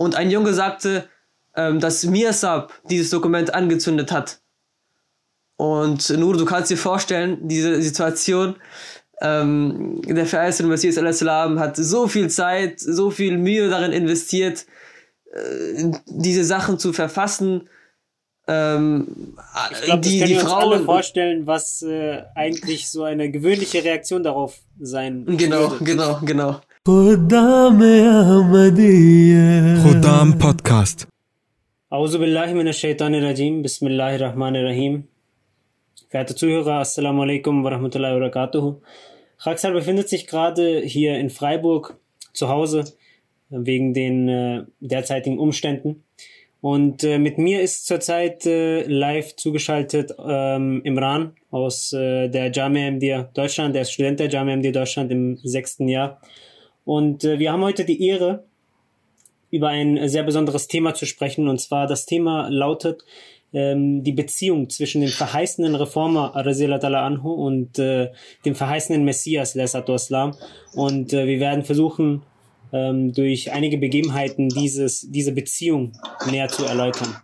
Und ein Junge sagte, ähm, dass Mirsab dieses Dokument angezündet hat. Und nur du kannst dir vorstellen, diese Situation, ähm, der verheißene Messias al-Islam hat so viel Zeit, so viel Mühe darin investiert, äh, diese Sachen zu verfassen. Ähm, ich glaube, die, die Frauen alle vorstellen, was äh, eigentlich so eine gewöhnliche Reaktion darauf sein Genau, würde. genau, genau. Khuddam Podcast. Auzu billahi minash shaitanir rajim. Bismillahir rahmanir rahim. Verehrte Zuhörer, Assalamu alaikum wa rahmatullahi wa barakatuhu. Raxal befindet sich gerade hier in Freiburg zu Hause wegen den äh, derzeitigen Umständen. Und äh, mit mir ist zurzeit äh, live zugeschaltet ähm, Imran aus äh, der Jamia MD Deutschland. Der ist Student der Jamia MD Deutschland im sechsten Jahr. Und äh, wir haben heute die Ehre, über ein sehr besonderes Thema zu sprechen. Und zwar das Thema lautet ähm, die Beziehung zwischen dem verheißenen Reformer Razilatala Anhu und äh, dem verheißenen Messias Lesatu Islam. Und äh, wir werden versuchen, ähm, durch einige Begebenheiten dieses, diese Beziehung näher zu erläutern.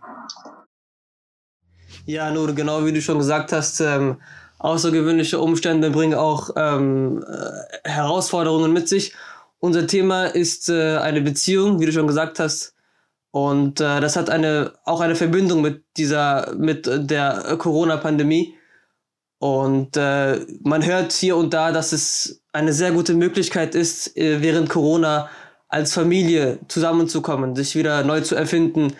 Ja, nur genau wie du schon gesagt hast, ähm, außergewöhnliche Umstände bringen auch ähm, äh, Herausforderungen mit sich. Unser Thema ist äh, eine Beziehung, wie du schon gesagt hast, und äh, das hat eine, auch eine Verbindung mit dieser, mit der Corona-Pandemie. Und äh, man hört hier und da, dass es eine sehr gute Möglichkeit ist, äh, während Corona als Familie zusammenzukommen, sich wieder neu zu erfinden.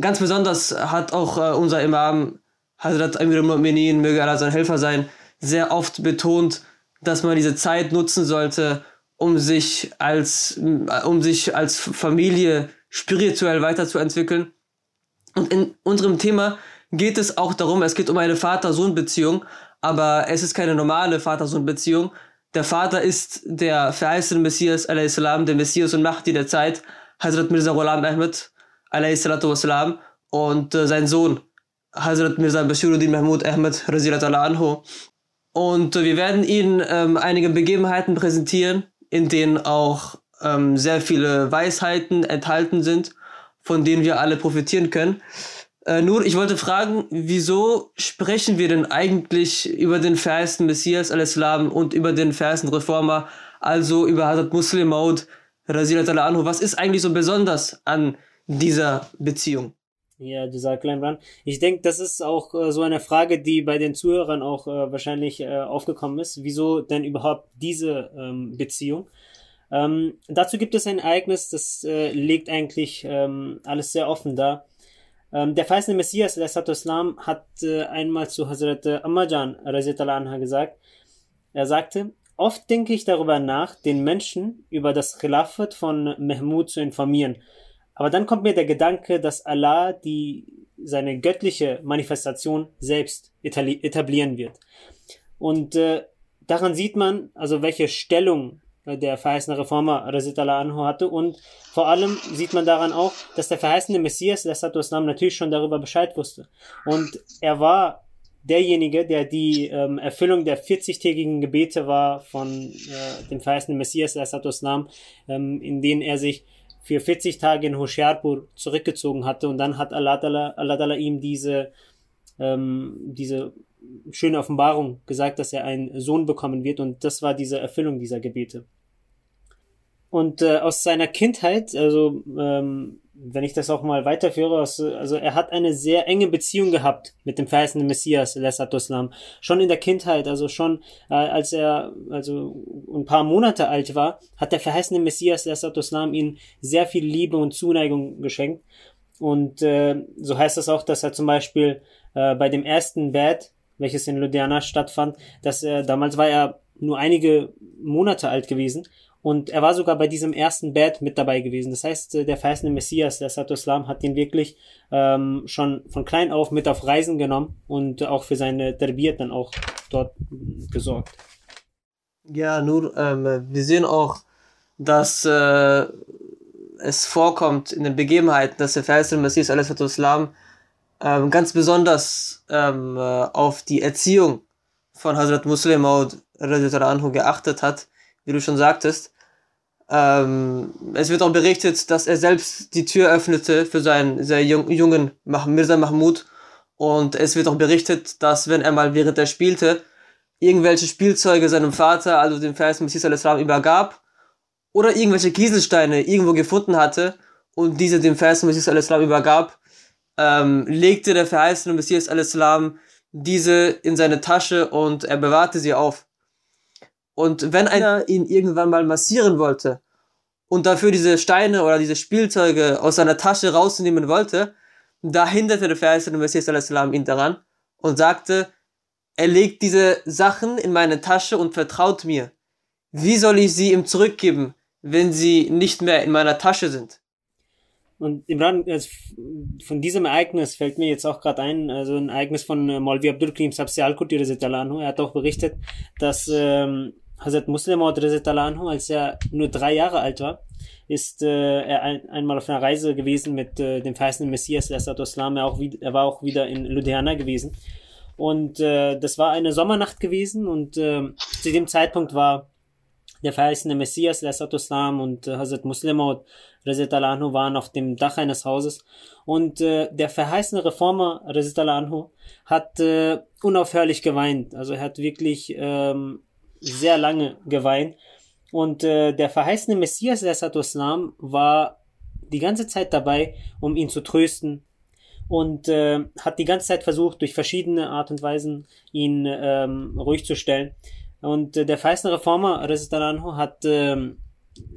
Ganz besonders hat auch äh, unser Imam, Hazrat Amir al-Mu'minin, möge Allah sein Helfer sein, sehr oft betont, dass man diese Zeit nutzen sollte, um sich als, um sich als Familie spirituell weiterzuentwickeln. Und in unserem Thema geht es auch darum, es geht um eine Vater-Sohn-Beziehung, aber es ist keine normale Vater-Sohn-Beziehung. Der Vater ist der verheißene Messias, salam, der Messias und Mahdi der Zeit, Hazrat Mirza Ghulam Ahmed, wassalam, und äh, sein Sohn, Hazrat Mirza Bashiruddin Mahmud Ahmed, anhu. Und äh, wir werden Ihnen ähm, einige Begebenheiten präsentieren, in denen auch ähm, sehr viele Weisheiten enthalten sind, von denen wir alle profitieren können. Äh, nur, ich wollte fragen, wieso sprechen wir denn eigentlich über den verheißten Messias al-Islam und über den verheißten Reformer, also über Hazrat Muslim Maud, anhu? Was ist eigentlich so besonders an dieser Beziehung? Ja, dieser Kleinbrand. Ich denke, das ist auch äh, so eine Frage, die bei den Zuhörern auch äh, wahrscheinlich äh, aufgekommen ist. Wieso denn überhaupt diese ähm, Beziehung? Ähm, dazu gibt es ein Ereignis, das äh, legt eigentlich ähm, alles sehr offen dar. Ähm, der verheißene Messias, Islam, hat äh, einmal zu Hazrat Ammajan anha gesagt, er sagte, oft denke ich darüber nach, den Menschen über das Khilafat von Mahmud zu informieren. Aber dann kommt mir der Gedanke, dass Allah die, seine göttliche Manifestation selbst etablieren wird. Und äh, daran sieht man, also welche Stellung der verheißene Reformer Razitala Anhu hatte und vor allem sieht man daran auch, dass der verheißene Messias, der Islam, natürlich schon darüber Bescheid wusste. Und er war derjenige, der die ähm, Erfüllung der 40-tägigen Gebete war von äh, dem verheißenen Messias, der Islam, ähm, in denen er sich für 40 Tage in Hoshiarpur zurückgezogen hatte und dann hat Allah, Allah, ihm diese, ähm, diese schöne Offenbarung gesagt, dass er einen Sohn bekommen wird und das war diese Erfüllung dieser Gebete. Und äh, aus seiner Kindheit, also ähm, wenn ich das auch mal weiterführe, also er hat eine sehr enge Beziehung gehabt mit dem verheißenen Messias, Islam. Schon in der Kindheit, also schon äh, als er also ein paar Monate alt war, hat der verheißene Messias, Islam, ihm sehr viel Liebe und Zuneigung geschenkt. Und äh, so heißt es auch, dass er zum Beispiel äh, bei dem ersten Bad welches in Ludhiana stattfand, dass er, damals war er nur einige Monate alt gewesen und er war sogar bei diesem ersten Bad mit dabei gewesen. Das heißt, äh, der verheißene Messias, der Sato Islam, hat ihn wirklich ähm, schon von klein auf mit auf Reisen genommen und auch für seine Terbiert dann auch dort gesorgt. Ja, nur ähm, wir sehen auch, dass äh, es vorkommt in den Begebenheiten, dass der verheißene Messias, Islam, ähm, ganz besonders ähm, äh, auf die Erziehung von Hazrat Muslim Maud geachtet hat, wie du schon sagtest. Ähm, es wird auch berichtet, dass er selbst die Tür öffnete für seinen sehr jungen Mirza Mahmud. Und es wird auch berichtet, dass wenn er mal während er spielte, irgendwelche Spielzeuge seinem Vater, also dem Vers Messias al-Islam, übergab oder irgendwelche Kieselsteine irgendwo gefunden hatte und diese dem Vers Messias al-Islam übergab, ähm, legte der verheißene Messias al-Islam diese in seine Tasche und er bewahrte sie auf. Und wenn einer ihn irgendwann mal massieren wollte und dafür diese Steine oder diese Spielzeuge aus seiner Tasche rausnehmen wollte, da hinderte der verheißene Messias al-Islam ihn daran und sagte, er legt diese Sachen in meine Tasche und vertraut mir. Wie soll ich sie ihm zurückgeben, wenn sie nicht mehr in meiner Tasche sind? Und Imran, also von diesem Ereignis fällt mir jetzt auch gerade ein, also ein Ereignis von äh, Maulvi Abdul Karim Sabsi Al-Qurti Er hat auch berichtet, dass ähm, Hazrat Muslim Anhu, als er nur drei Jahre alt war, ist äh, er ein, einmal auf einer Reise gewesen mit äh, dem verheißenen Messias, Islam. Er, auch, er war auch wieder in Ludhiana gewesen. Und äh, das war eine Sommernacht gewesen und äh, zu dem Zeitpunkt war der verheißene Messias, Islam und äh, Hazrat Muslimot Anhu waren auf dem Dach eines Hauses und äh, der verheißene Reformer Anhu hat äh, unaufhörlich geweint. Also er hat wirklich ähm, sehr lange geweint und äh, der verheißene Messias Islam war die ganze Zeit dabei, um ihn zu trösten, und äh, hat die ganze Zeit versucht, durch verschiedene Art und Weisen ihn ähm, ruhig zu stellen. Und äh, der feisten Reformer, Resistaranho, hat ähm,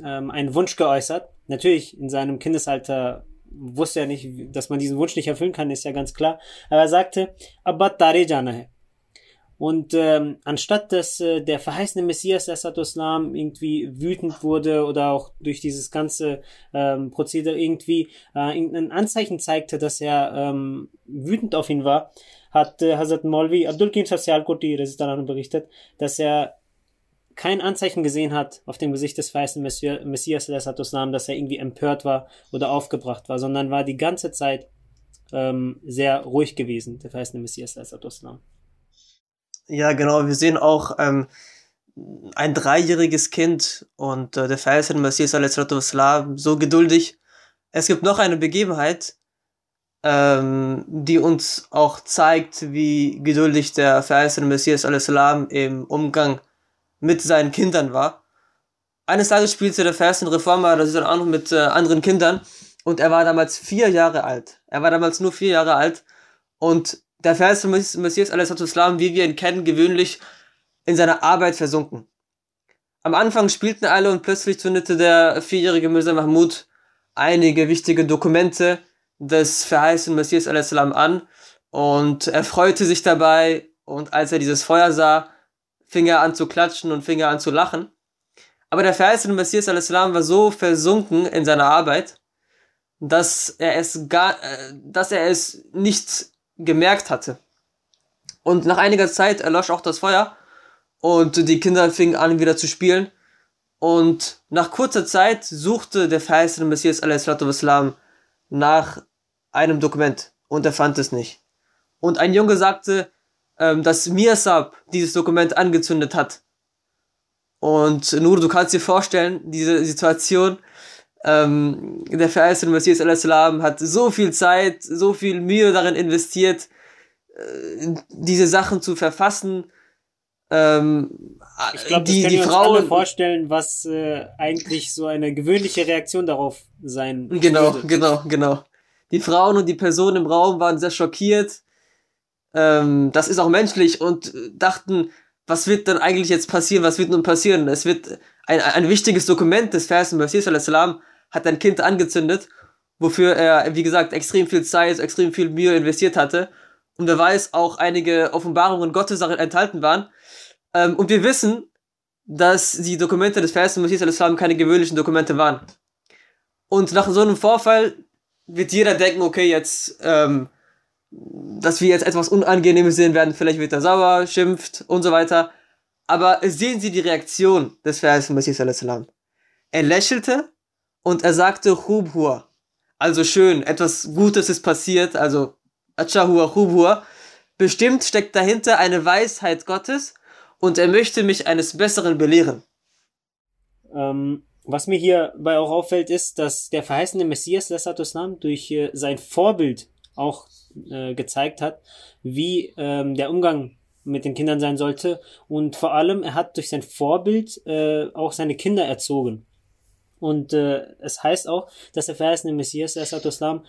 ähm, einen Wunsch geäußert. Natürlich, in seinem Kindesalter wusste er nicht, dass man diesen Wunsch nicht erfüllen kann, ist ja ganz klar. Aber er sagte, Abba Tare. Und ähm, anstatt dass äh, der verheißene Messias Islam irgendwie wütend wurde oder auch durch dieses ganze ähm, Prozedere irgendwie äh, irgendein Anzeichen zeigte, dass er ähm, wütend auf ihn war, hat äh, Hazrat Molvi Abdul Kim Sasyalkoti Resistalan berichtet, dass er kein Anzeichen gesehen hat auf dem Gesicht des verheißenen Messias Islam, dass er irgendwie empört war oder aufgebracht war, sondern war die ganze Zeit ähm, sehr ruhig gewesen, der verheißene Messias Islam. Ja, genau. Wir sehen auch ähm, ein dreijähriges Kind und äh, der verheißene Messias Islam so geduldig. Es gibt noch eine Begebenheit, ähm, die uns auch zeigt, wie geduldig der verheißene Messias Islam im Umgang mit seinen Kindern war. Eines Tages spielte der verheißene Reformer, das ist dann auch noch mit äh, anderen Kindern und er war damals vier Jahre alt. Er war damals nur vier Jahre alt und der verheißene Messias Islam, wie wir ihn kennen, gewöhnlich in seiner Arbeit versunken. Am Anfang spielten alle und plötzlich zündete der vierjährige Mirza Mahmud einige wichtige Dokumente des verheißenen Messias Islam an und er freute sich dabei und als er dieses Feuer sah, fing er an zu klatschen und fing er an zu lachen. Aber der verheißene Messias Islam war so versunken in seiner Arbeit, dass er es gar, äh, dass er es nicht gemerkt hatte. Und nach einiger Zeit erlosch auch das Feuer und die Kinder fingen an wieder zu spielen. Und nach kurzer Zeit suchte der verheißene Messias Islam nach einem Dokument und er fand es nicht. Und ein Junge sagte, ähm, dass Mirsab dieses Dokument angezündet hat. Und nur du kannst dir vorstellen, diese Situation, ähm, der verheißene Messias Islam hat so viel Zeit, so viel Mühe darin investiert, äh, diese Sachen zu verfassen. Ähm, ich glaube, die, das die Frauen vorstellen, was äh, eigentlich so eine gewöhnliche Reaktion darauf sein Genau, würde. genau, genau. Die Frauen und die Personen im Raum waren sehr schockiert. Ähm, das ist auch menschlich und dachten, was wird denn eigentlich jetzt passieren? Was wird nun passieren? Es wird ein, ein wichtiges Dokument des Versen Messias hat ein Kind angezündet, wofür er, wie gesagt, extrem viel Zeit, extrem viel Mühe investiert hatte. Und wer weiß, auch einige Offenbarungen Gottes darin enthalten waren. Ähm, und wir wissen, dass die Dokumente des Versen Messias keine gewöhnlichen Dokumente waren. Und nach so einem Vorfall wird jeder denken, okay, jetzt, ähm, dass wir jetzt etwas Unangenehmes sehen werden, vielleicht wird er sauer, schimpft und so weiter. Aber sehen Sie die Reaktion des Versen Messias. Er lächelte und er sagte Hubhua. Also schön, etwas Gutes ist passiert, also Achahua Hubhua. Bestimmt steckt dahinter eine Weisheit Gottes und er möchte mich eines Besseren belehren. Ähm, was mir hierbei auch auffällt, ist, dass der verheißene Messias, Islam, durch äh, sein Vorbild auch äh, gezeigt hat, wie ähm, der Umgang mit den Kindern sein sollte. Und vor allem, er hat durch sein Vorbild äh, auch seine Kinder erzogen. Und äh, es heißt auch, dass der verheißene Messias, Islam,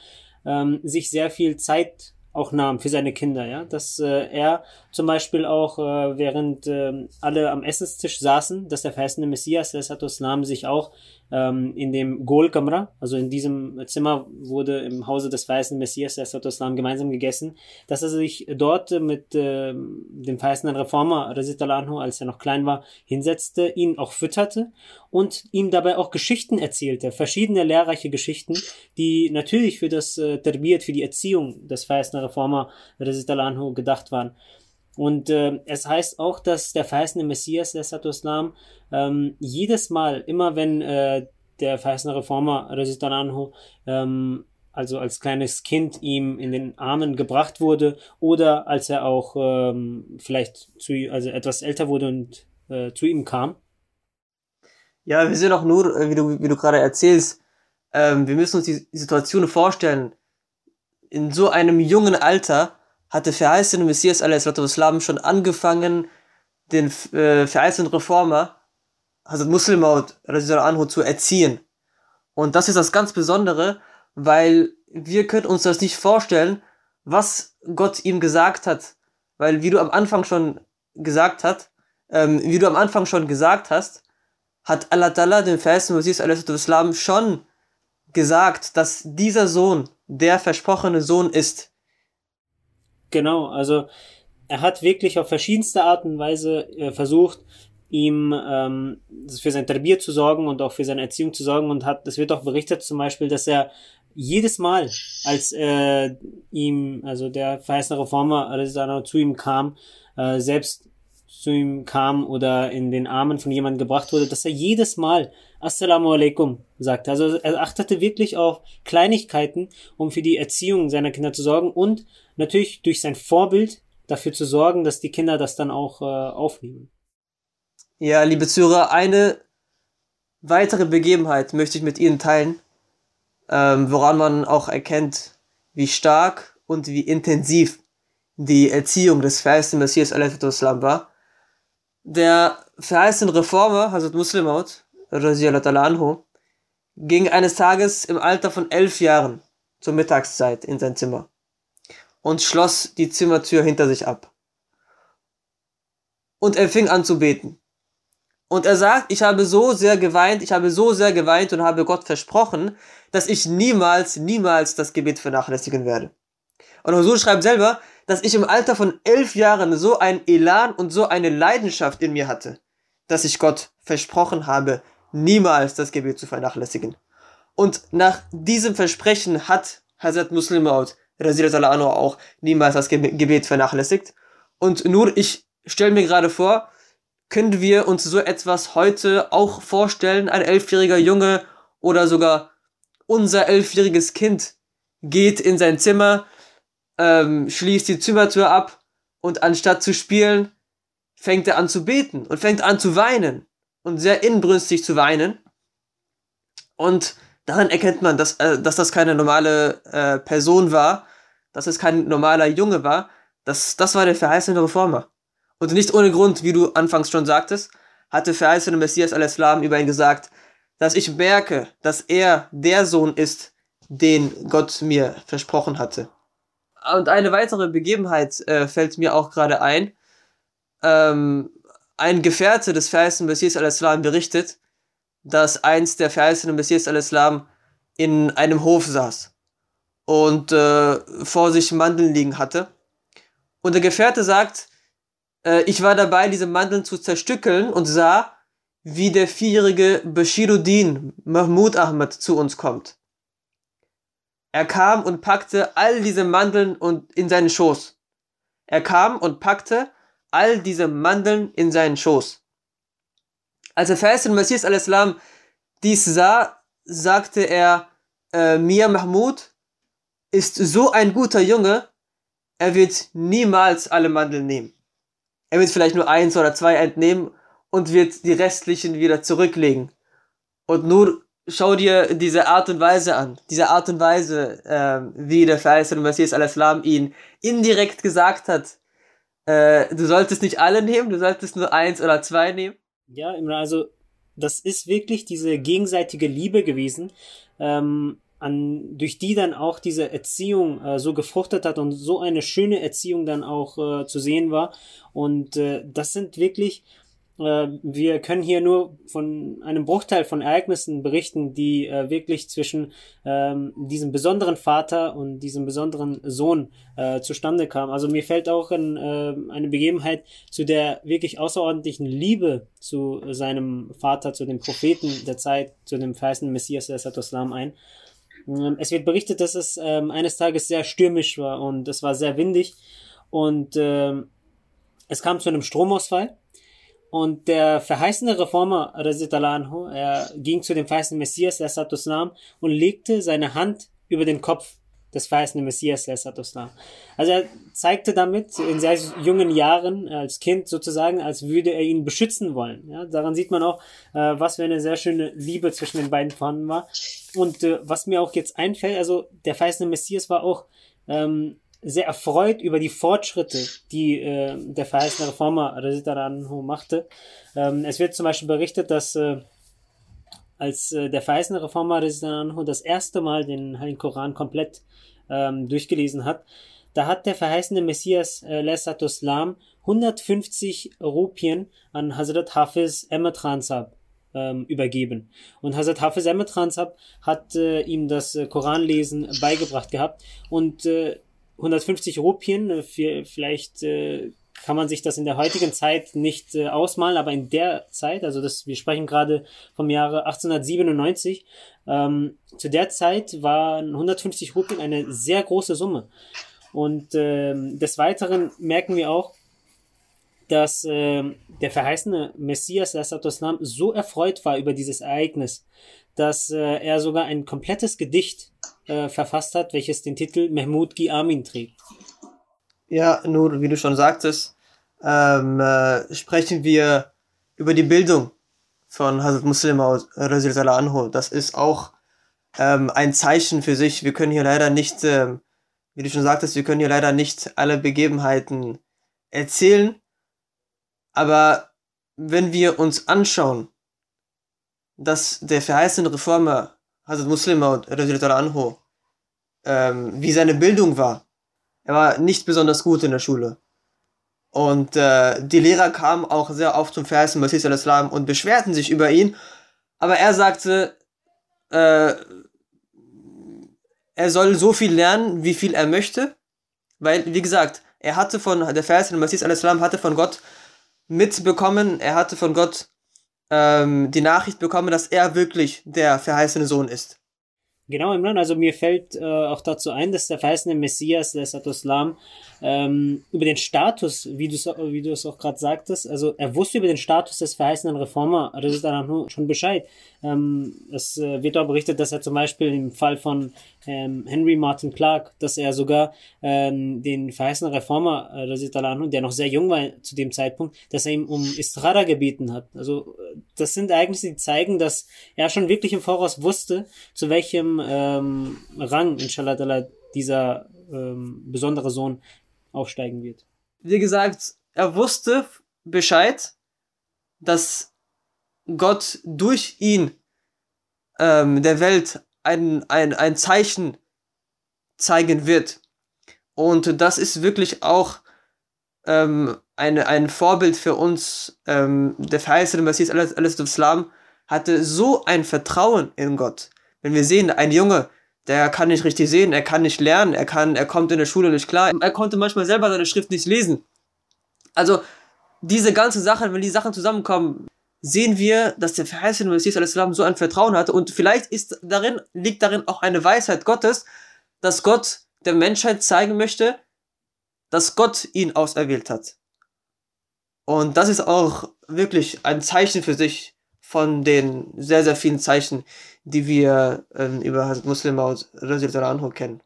ähm, sich sehr viel Zeit auch nahm für seine Kinder, ja, dass äh, er zum Beispiel auch äh, während äh, alle am Essenstisch saßen, dass der verheißene Messias, der Islam, sich auch ähm, in dem Gol Kamra, also in diesem Zimmer wurde im Hause des verheißenen Messias, Islam, gemeinsam gegessen, dass er sich dort mit äh, dem verheißenen Reformer, Anhu, als er noch klein war, hinsetzte, ihn auch fütterte und ihm dabei auch Geschichten erzählte, verschiedene lehrreiche Geschichten, die natürlich für das äh, Terbiyat, für die Erziehung des verheißenen Reformer, Anhu, gedacht waren. Und äh, es heißt auch, dass der verheißene Messias, der Islam, ähm, jedes Mal, immer wenn äh, der verheißene Reformer, Anhu, ähm, also als kleines Kind ihm in den Armen gebracht wurde oder als er auch ähm, vielleicht zu, also etwas älter wurde und äh, zu ihm kam. Ja, wir sehen auch nur, äh, wie du, wie du gerade erzählst, ähm, wir müssen uns die Situation vorstellen. In so einem jungen Alter hatte verheißene Messias Islam schon angefangen, den äh, verheißenen Reformer, also Muslimaut Anhu, zu erziehen. Und das ist das ganz Besondere, weil wir können uns das nicht vorstellen, was Gott ihm gesagt hat. Weil, wie du am Anfang schon gesagt hast, ähm, wie du am Anfang schon gesagt hast, hat Allah Ta'ala dem verheißenen Messias Islam schon gesagt, dass dieser Sohn der versprochene Sohn ist. Genau, also er hat wirklich auf verschiedenste Art und Weise äh, versucht, ihm ähm, für sein Tarbier zu sorgen und auch für seine Erziehung zu sorgen und hat, es wird auch berichtet zum Beispiel, dass er jedes Mal, als äh, ihm, also der verheißene Reformer also zu ihm kam, äh, selbst zu ihm kam oder in den Armen von jemandem gebracht wurde, dass er jedes Mal Assalamu alaikum sagte. Also er achtete wirklich auf Kleinigkeiten, um für die Erziehung seiner Kinder zu sorgen und natürlich durch sein Vorbild dafür zu sorgen, dass die Kinder das dann auch äh, aufnehmen. Ja, liebe Zuhörer, eine weitere Begebenheit möchte ich mit Ihnen teilen, ähm, woran man auch erkennt, wie stark und wie intensiv die Erziehung des verheißten Messias war. Der verheißene Reformer, Hazrat Muslimaut, anhu, ging eines Tages im Alter von elf Jahren zur Mittagszeit in sein Zimmer und schloss die Zimmertür hinter sich ab. Und er fing an zu beten. Und er sagt, ich habe so sehr geweint, ich habe so sehr geweint und habe Gott versprochen, dass ich niemals, niemals das Gebet vernachlässigen werde. Und Husur schreibt selber, dass ich im Alter von elf Jahren so ein Elan und so eine Leidenschaft in mir hatte, dass ich Gott versprochen habe, niemals das Gebet zu vernachlässigen. Und nach diesem Versprechen hat Hazrat Muslim Maud auch niemals das Gebet vernachlässigt. Und nur ich stelle mir gerade vor, können wir uns so etwas heute auch vorstellen? Ein elfjähriger Junge oder sogar unser elfjähriges Kind geht in sein Zimmer, ähm, schließt die Zimmertür ab und anstatt zu spielen, fängt er an zu beten und fängt an zu weinen und sehr inbrünstig zu weinen. Und daran erkennt man, dass, äh, dass das keine normale äh, Person war, dass es kein normaler Junge war. Das, das war der verheißene Reformer. Und nicht ohne Grund, wie du anfangs schon sagtest, hatte verheißene Messias al-Islam über ihn gesagt, dass ich merke, dass er der Sohn ist, den Gott mir versprochen hatte. Und eine weitere Begebenheit äh, fällt mir auch gerade ein. Ähm, ein Gefährte des verheißenen Messias al-Islam berichtet, dass einst der verheißene Messias al-Islam in einem Hof saß und äh, vor sich Mandeln liegen hatte. Und der Gefährte sagt, äh, ich war dabei, diese Mandeln zu zerstückeln und sah, wie der vierjährige Bashiruddin Mahmud Ahmad zu uns kommt. Er kam und packte all diese Mandeln und in seinen Schoß. Er kam und packte all diese Mandeln in seinen Schoß. Als der verheißene Messias al-Islam dies sah, sagte er, äh, Mir Mahmud ist so ein guter Junge, er wird niemals alle Mandeln nehmen. Er wird vielleicht nur eins oder zwei entnehmen und wird die restlichen wieder zurücklegen. Und nur schau dir diese Art und Weise an. Diese Art und Weise, ähm, wie der verheißene Messias al-Islam ihn indirekt gesagt hat, äh, du solltest nicht alle nehmen, du solltest nur eins oder zwei nehmen. Ja, also das ist wirklich diese gegenseitige Liebe gewesen, ähm, an, durch die dann auch diese Erziehung äh, so gefruchtet hat und so eine schöne Erziehung dann auch äh, zu sehen war. Und äh, das sind wirklich äh, wir können hier nur von einem Bruchteil von Ereignissen berichten, die äh, wirklich zwischen ähm, diesem besonderen Vater und diesem besonderen Sohn äh, zustande kamen. Also mir fällt auch ein, äh, eine Begebenheit zu der wirklich außerordentlichen Liebe zu seinem Vater, zu dem Propheten der Zeit, zu dem verheißenen Messias Islam ein. Ähm, es wird berichtet, dass es ähm, eines Tages sehr stürmisch war und es war sehr windig und ähm, es kam zu einem Stromausfall und der verheißene Reformer, anhu, er ging zu dem verheißenen Messias, Islam, und legte seine Hand über den Kopf des verheißenen Messias, Islam. Also er zeigte damit in sehr jungen Jahren, als Kind sozusagen, als würde er ihn beschützen wollen. Ja, daran sieht man auch, äh, was für eine sehr schöne Liebe zwischen den beiden vorhanden war. Und äh, was mir auch jetzt einfällt, also der verheißene Messias war auch ähm, sehr erfreut über die Fortschritte, die äh, der verheißene Reformer Anhu machte. Ähm, es wird zum Beispiel berichtet, dass äh, als äh, der verheißene Reformer Anhu das erste Mal den Heiligen Koran komplett ähm, durchgelesen hat, da hat der verheißene Messias äh, Islam 150 Rupien an Hazrat Hafiz Ahmed Ransab ähm, übergeben. Und Hazrat Hafiz Ahmed Ransab hat äh, ihm das äh, Koranlesen beigebracht gehabt und äh, 150 Rupien, äh, vielleicht äh, kann man sich das in der heutigen Zeit nicht äh, ausmalen, aber in der Zeit, also das, wir sprechen gerade vom Jahre 1897, ähm, zu der Zeit waren 150 Rupien eine sehr große Summe. Und ähm, des Weiteren merken wir auch, dass äh, der verheißene Messias Islam so erfreut war über dieses Ereignis, dass äh, er sogar ein komplettes Gedicht äh, verfasst hat, welches den Titel Mahmoud Gi Amin trägt. Ja, nur wie du schon sagtest, ähm, äh, sprechen wir über die Bildung von Hazrat Muslim anhu. Das ist auch ähm, ein Zeichen für sich. Wir können hier leider nicht, ähm, wie du schon sagtest, wir können hier leider nicht alle Begebenheiten erzählen. Aber wenn wir uns anschauen, dass der verheißene Reformer Hazrat Muslim anhu, ähm, wie seine Bildung war. Er war nicht besonders gut in der Schule. Und äh, die Lehrer kamen auch sehr oft zum verheißenen Messias al-Islam und beschwerten sich über ihn. Aber er sagte, äh, er soll so viel lernen, wie viel er möchte. Weil, wie gesagt, er hatte von, der verheißene Messias al-Islam hatte von Gott mitbekommen, er hatte von Gott ähm, die Nachricht bekommen, dass er wirklich der verheißene Sohn ist. Genau, Imran, also mir fällt äh, auch dazu ein, dass der verheißene Messias, der Islam, ähm, über den Status, wie du wie du es auch gerade sagtest, also er wusste über den Status des verheißenen Reformer schon Bescheid. Ähm, es äh, wird auch berichtet, dass er zum Beispiel im Fall von ähm, Henry Martin Clark, dass er sogar ähm, den verheißenen Reformer, äh, der noch sehr jung war zu dem Zeitpunkt, dass er ihm um Istrada gebeten hat. Also das sind Ereignisse, die zeigen, dass er schon wirklich im Voraus wusste, zu welchem ähm, Rang, inshallah, dieser ähm, besondere Sohn aufsteigen wird. Wie gesagt, er wusste Bescheid, dass Gott durch ihn ähm, der Welt ein, ein, ein Zeichen zeigen wird. Und das ist wirklich auch ähm, eine, ein Vorbild für uns. Ähm, der verheißene Messias Islam hatte so ein Vertrauen in Gott. Wenn wir sehen, ein Junge, der kann nicht richtig sehen, er kann nicht lernen, er kann, er kommt in der Schule nicht klar, er konnte manchmal selber seine Schrift nicht lesen. Also diese ganze Sache, wenn die Sachen zusammenkommen, sehen wir, dass der verheißene Messias so ein Vertrauen hatte und vielleicht ist darin, liegt darin auch eine Weisheit Gottes, dass Gott der Menschheit zeigen möchte, dass Gott ihn auserwählt hat. Und das ist auch wirklich ein Zeichen für sich von den sehr, sehr vielen Zeichen, die wir ähm, über Hazrat Muslim Maud kennen.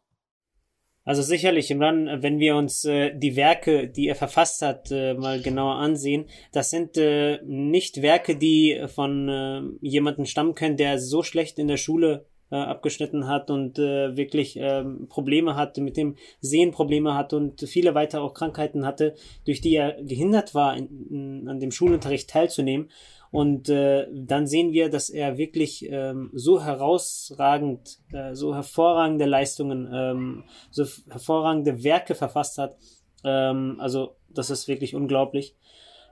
Also sicherlich, Imran, wenn wir uns äh, die Werke, die er verfasst hat, äh, mal genauer ansehen, das sind äh, nicht Werke, die von äh, jemandem stammen können, der so schlecht in der Schule äh, abgeschnitten hat und äh, wirklich äh, Probleme hatte, mit dem Sehen Probleme hatte und viele weitere auch Krankheiten hatte, durch die er gehindert war, in, in, an dem Schulunterricht teilzunehmen. Und äh, dann sehen wir, dass er wirklich ähm, so herausragend, äh, so hervorragende Leistungen, ähm, so hervorragende Werke verfasst hat. Ähm, also das ist wirklich unglaublich.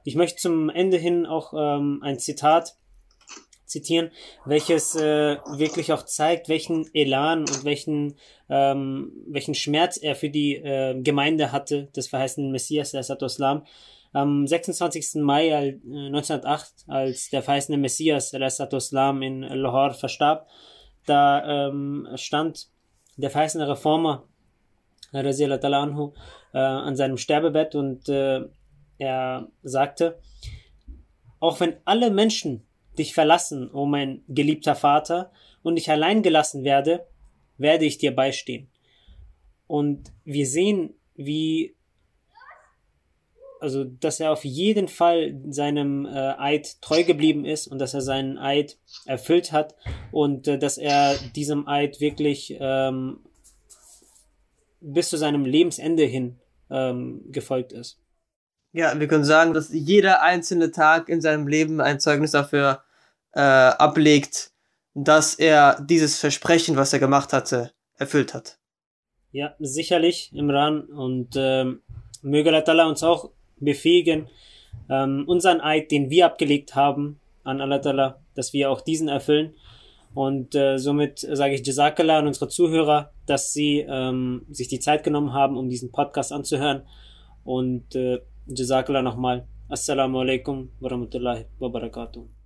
Ich möchte zum Ende hin auch ähm, ein Zitat zitieren, welches äh, wirklich auch zeigt, welchen Elan und welchen, ähm, welchen Schmerz er für die äh, Gemeinde hatte, des verheißenen Messias, der Islam am 26. Mai 1908, äh, als der verheißene Messias Islam in Lahore verstarb, da ähm, stand der verheißene Reformer anhu, äh, an seinem Sterbebett und äh, er sagte, auch wenn alle Menschen dich verlassen, o oh mein geliebter Vater, und ich allein gelassen werde, werde ich dir beistehen. Und wir sehen, wie also dass er auf jeden Fall seinem äh, Eid treu geblieben ist und dass er seinen Eid erfüllt hat und äh, dass er diesem Eid wirklich ähm, bis zu seinem Lebensende hin ähm, gefolgt ist. Ja, wir können sagen, dass jeder einzelne Tag in seinem Leben ein Zeugnis dafür äh, ablegt, dass er dieses Versprechen, was er gemacht hatte, erfüllt hat. Ja, sicherlich, Imran. Und ähm, möge Allah uns auch befähigen, ähm, unseren Eid, den wir abgelegt haben an Allah, dass wir auch diesen erfüllen. Und äh, somit sage ich Jazakallah an unsere Zuhörer, dass sie ähm, sich die Zeit genommen haben, um diesen Podcast anzuhören. Und äh, Jazakallah nochmal. Assalamu alaikum wa rahmatullahi wa barakatuh.